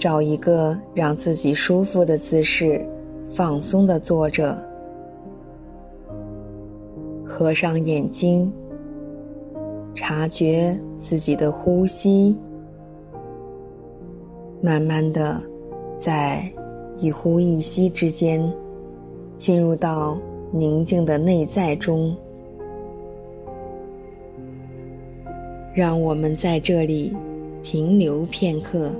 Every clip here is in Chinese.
找一个让自己舒服的姿势，放松的坐着，合上眼睛，察觉自己的呼吸，慢慢的在一呼一吸之间，进入到宁静的内在中。让我们在这里。停留片刻。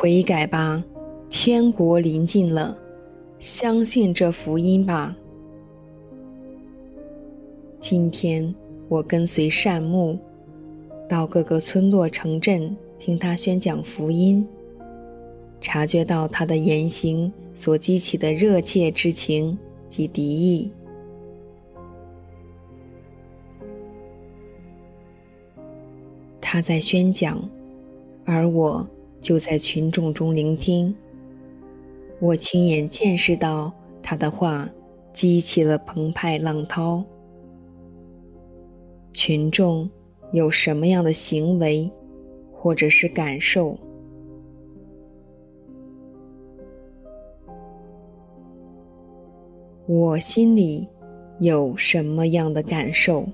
悔改吧，天国临近了，相信这福音吧。今天我跟随善牧到各个村落城镇听他宣讲福音，察觉到他的言行所激起的热切之情及敌意。他在宣讲，而我。就在群众中聆听，我亲眼见识到他的话激起了澎湃浪涛。群众有什么样的行为，或者是感受？我心里有什么样的感受？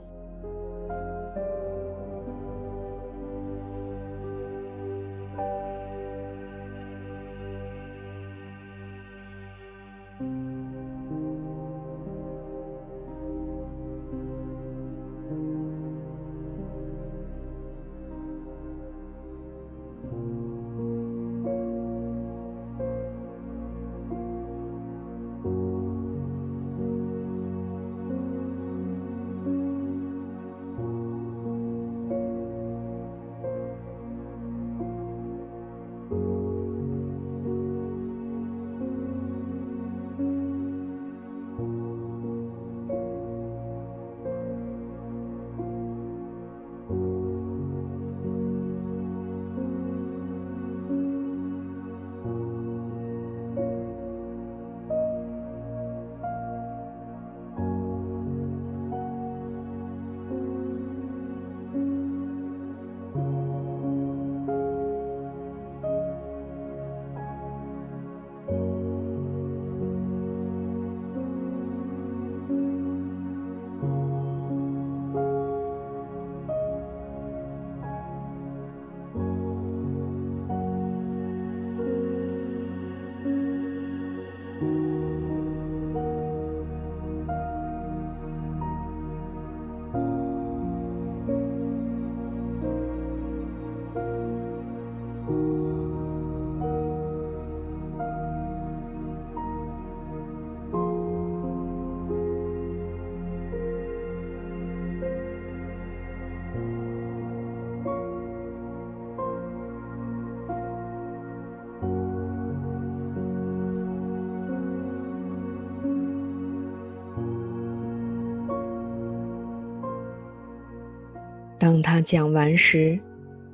当他讲完时，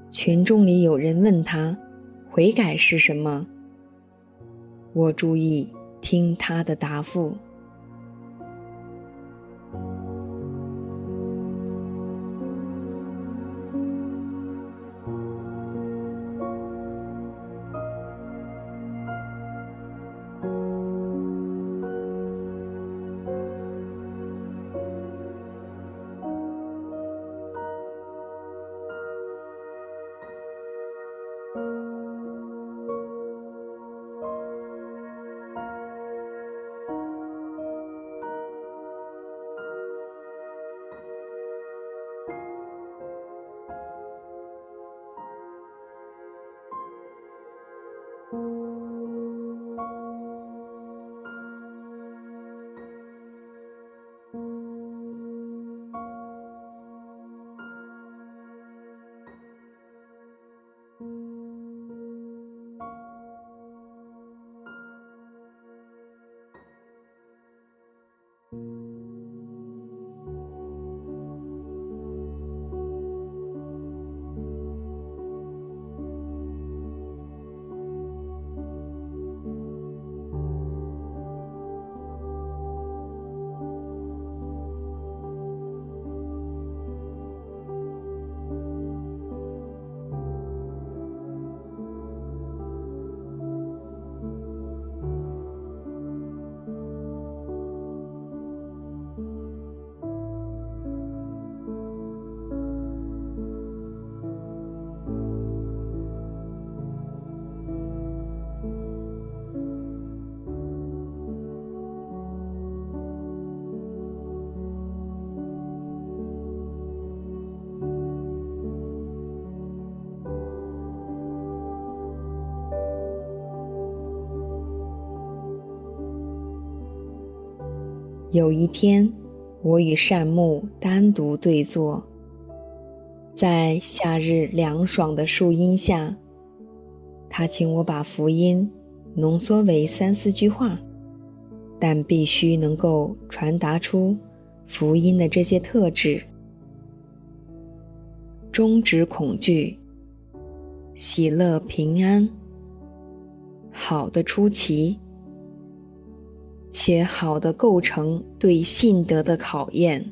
群众里有人问他：“悔改是什么？”我注意听他的答复。Música 有一天，我与善木单独对坐，在夏日凉爽的树荫下，他请我把福音浓缩为三四句话，但必须能够传达出福音的这些特质：终止恐惧、喜乐平安、好的出奇。且好的构成对信德的考验。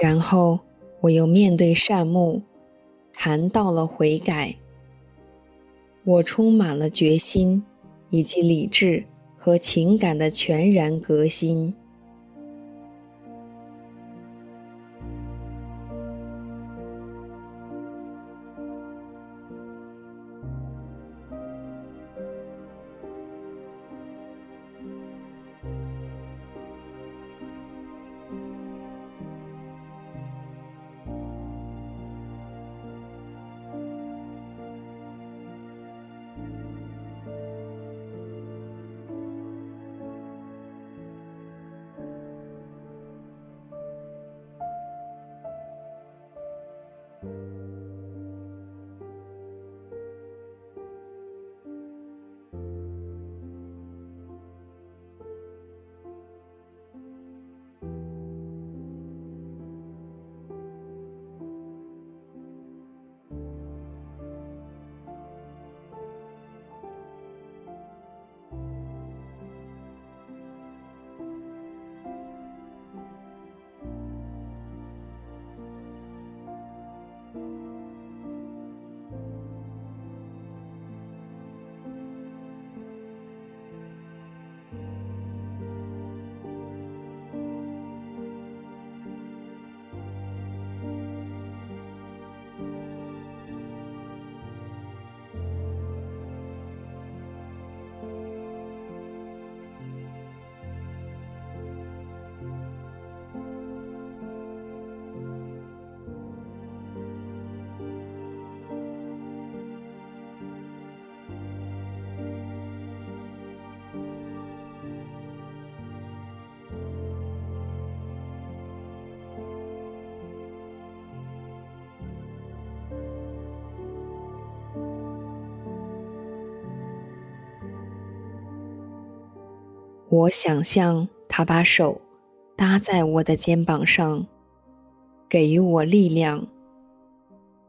然后我又面对善目，谈到了悔改。我充满了决心，以及理智和情感的全然革新。我想象他把手搭在我的肩膀上，给予我力量，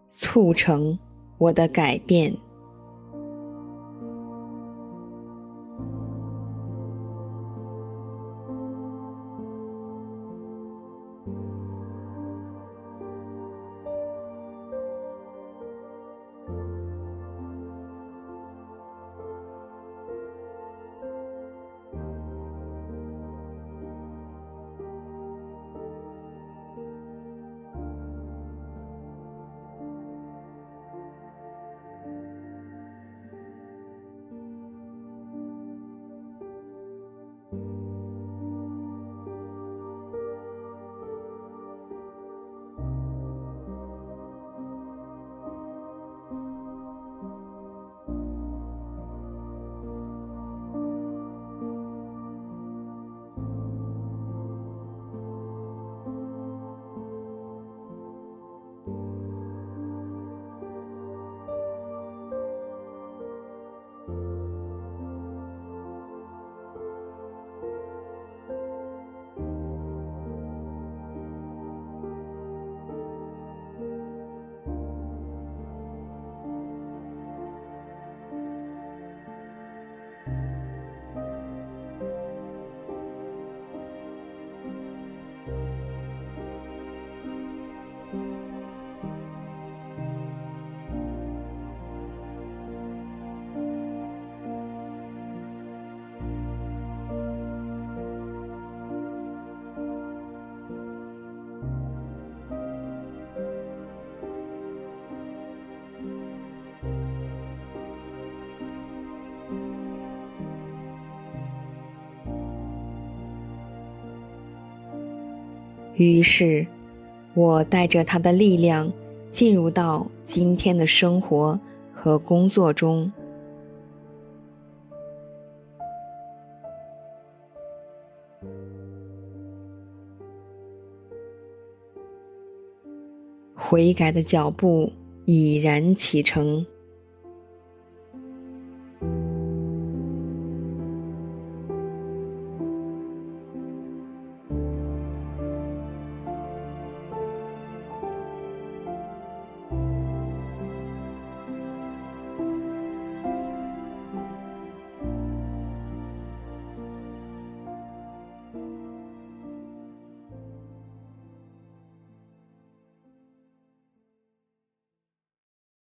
促成我的改变。于是，我带着他的力量进入到今天的生活和工作中。悔改的脚步已然启程。